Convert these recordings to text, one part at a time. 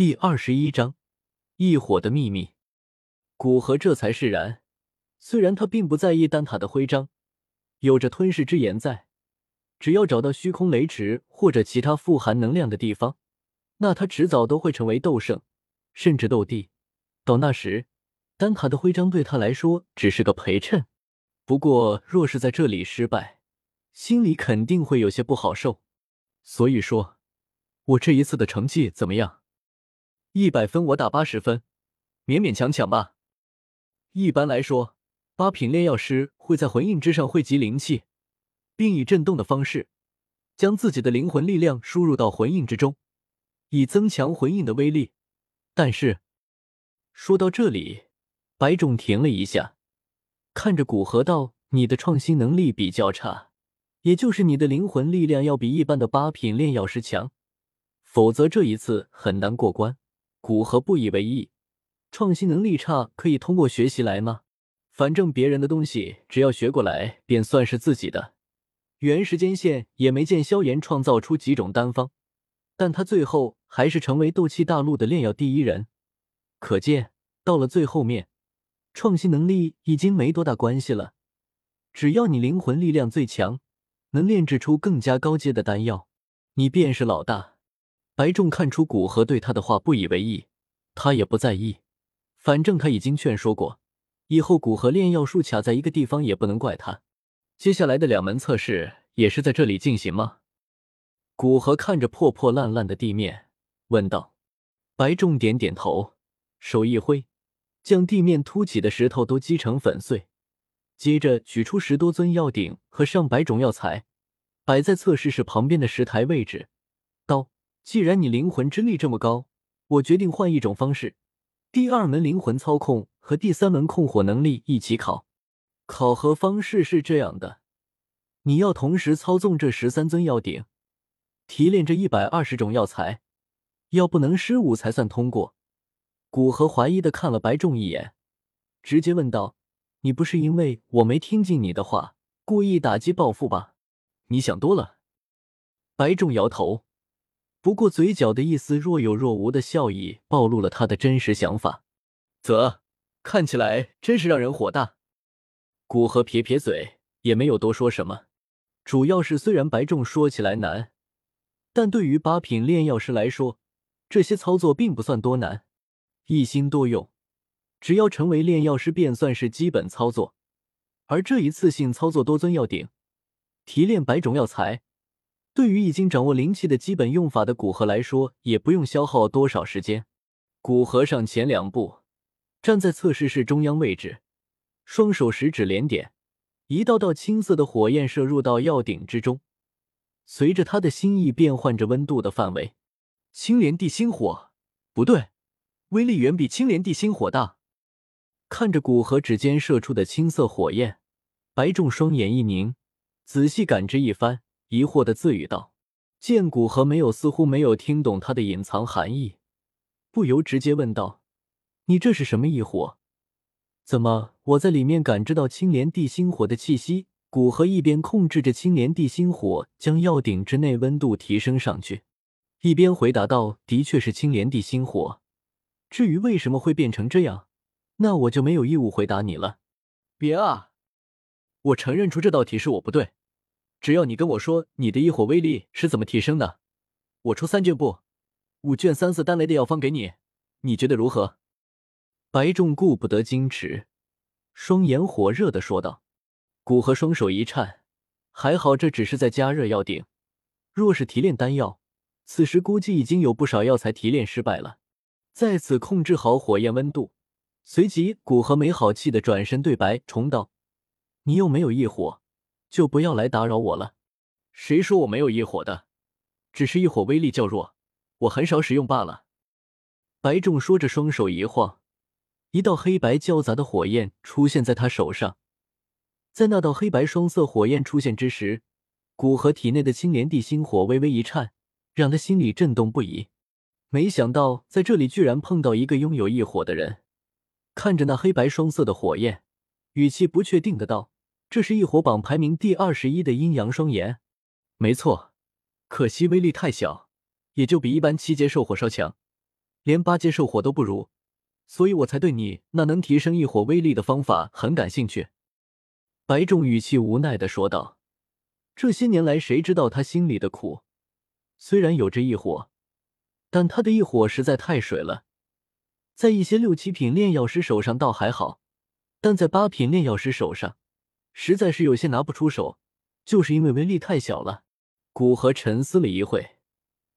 第二十一章异火的秘密。古河这才释然，虽然他并不在意丹塔的徽章，有着吞噬之炎在，只要找到虚空雷池或者其他富含能量的地方，那他迟早都会成为斗圣，甚至斗帝。到那时，丹塔的徽章对他来说只是个陪衬。不过，若是在这里失败，心里肯定会有些不好受。所以说，我这一次的成绩怎么样？一百分我打八十分，勉勉强强吧。一般来说，八品炼药师会在魂印之上汇集灵气，并以震动的方式将自己的灵魂力量输入到魂印之中，以增强魂印的威力。但是，说到这里，白种停了一下，看着古河道：“你的创新能力比较差，也就是你的灵魂力量要比一般的八品炼药师强，否则这一次很难过关。”古河不以为意，创新能力差可以通过学习来吗？反正别人的东西只要学过来，便算是自己的。原时间线也没见萧炎创造出几种丹方，但他最后还是成为斗气大陆的炼药第一人。可见到了最后面，创新能力已经没多大关系了。只要你灵魂力量最强，能炼制出更加高阶的丹药，你便是老大。白仲看出古河对他的话不以为意，他也不在意，反正他已经劝说过，以后古河炼药术卡在一个地方也不能怪他。接下来的两门测试也是在这里进行吗？古河看着破破烂烂的地面，问道。白仲点点头，手一挥，将地面凸起的石头都击成粉碎，接着取出十多尊药鼎和上百种药材，摆在测试室旁边的石台位置。既然你灵魂之力这么高，我决定换一种方式，第二门灵魂操控和第三门控火能力一起考。考核方式是这样的：你要同时操纵这十三尊药鼎，提炼这一百二十种药材，要不能失误才算通过。古河怀疑的看了白仲一眼，直接问道：“你不是因为我没听进你的话，故意打击报复吧？你想多了。”白仲摇头。不过，嘴角的一丝若有若无的笑意暴露了他的真实想法。啧，看起来真是让人火大。古河撇撇嘴，也没有多说什么。主要是，虽然白仲说起来难，但对于八品炼药师来说，这些操作并不算多难，一心多用，只要成为炼药师，便算是基本操作。而这一次性操作多尊药鼎，提炼百种药材。对于已经掌握灵气的基本用法的古河来说，也不用消耗多少时间。古河上前两步，站在测试室中央位置，双手食指连点，一道道青色的火焰射入到药鼎之中。随着他的心意变换着温度的范围，青莲地心火，不对，威力远比青莲地心火大。看着古河指尖射出的青色火焰，白仲双眼一凝，仔细感知一番。疑惑的自语道：“见古河没有，似乎没有听懂他的隐藏含义，不由直接问道：‘你这是什么异火？怎么我在里面感知到青莲地心火的气息？’古河一边控制着青莲地心火将药鼎之内温度提升上去，一边回答道：‘的确是青莲地心火。至于为什么会变成这样，那我就没有义务回答你了。’别啊！我承认出这道题是我不对。”只要你跟我说你的异火威力是怎么提升的，我出三卷布五卷三色丹雷的药方给你，你觉得如何？白仲顾不得矜持，双眼火热的说道。古河双手一颤，还好这只是在加热药鼎，若是提炼丹药，此时估计已经有不少药材提炼失败了。在此控制好火焰温度，随即古河没好气的转身对白重道：“你又没有异火。”就不要来打扰我了。谁说我没有异火的？只是异火威力较弱，我很少使用罢了。白仲说着，双手一晃，一道黑白交杂的火焰出现在他手上。在那道黑白双色火焰出现之时，古河体内的青莲地心火微微一颤，让他心里震动不已。没想到在这里居然碰到一个拥有异火的人。看着那黑白双色的火焰，语气不确定的道。这是异火榜排名第二十一的阴阳双炎，没错，可惜威力太小，也就比一般七阶兽火烧强。连八阶兽火都不如，所以我才对你那能提升异火威力的方法很感兴趣。”白仲语气无奈的说道：“这些年来，谁知道他心里的苦？虽然有着异火，但他的异火实在太水了，在一些六七品炼药师手上倒还好，但在八品炼药师手上，实在是有些拿不出手，就是因为威力太小了。”古河沉思了一会，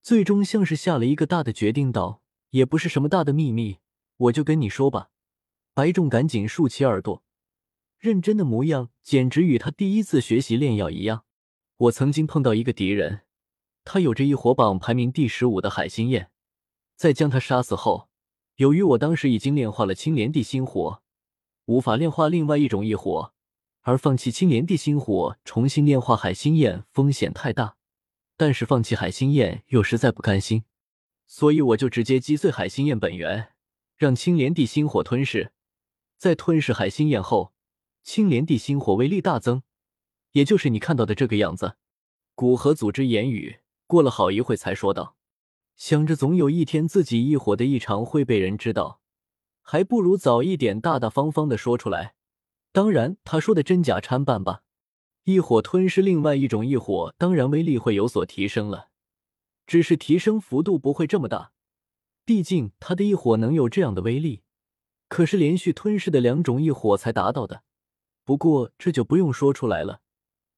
最终像是下了一个大的决定，道：“也不是什么大的秘密，我就跟你说吧。”白仲赶紧竖起耳朵，认真的模样简直与他第一次学习炼药一样。我曾经碰到一个敌人，他有着一火榜排名第十五的海心焰，在将他杀死后，由于我当时已经炼化了青莲地心火，无法炼化另外一种异火，而放弃青莲地心火，重新炼化海心焰风险太大。但是放弃海心焰又实在不甘心，所以我就直接击碎海心焰本源，让青莲地心火吞噬。在吞噬海心焰后，青莲地心火威力大增，也就是你看到的这个样子。古河组织言语，过了好一会才说道：“想着总有一天自己异火的异常会被人知道，还不如早一点大大方方的说出来。当然，他说的真假参半吧。”异火吞噬另外一种异火，当然威力会有所提升了，只是提升幅度不会这么大。毕竟他的异火能有这样的威力，可是连续吞噬的两种异火才达到的。不过这就不用说出来了，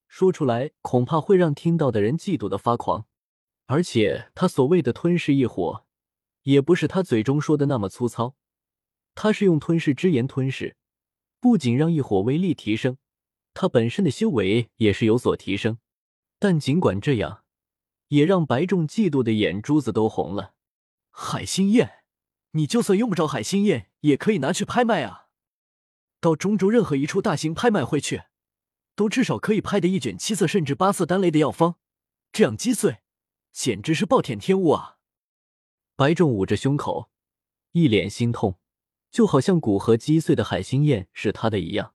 说出来恐怕会让听到的人嫉妒的发狂。而且他所谓的吞噬异火，也不是他嘴中说的那么粗糙，他是用吞噬之炎吞噬，不仅让异火威力提升。他本身的修为也是有所提升，但尽管这样，也让白仲嫉妒的眼珠子都红了。海心焰，你就算用不着海心焰，也可以拿去拍卖啊！到中州任何一处大型拍卖会去，都至少可以拍得一卷七色甚至八色丹雷的药方，这样击碎，简直是暴殄天物啊！白仲捂着胸口，一脸心痛，就好像古河击碎的海星焰是他的一样。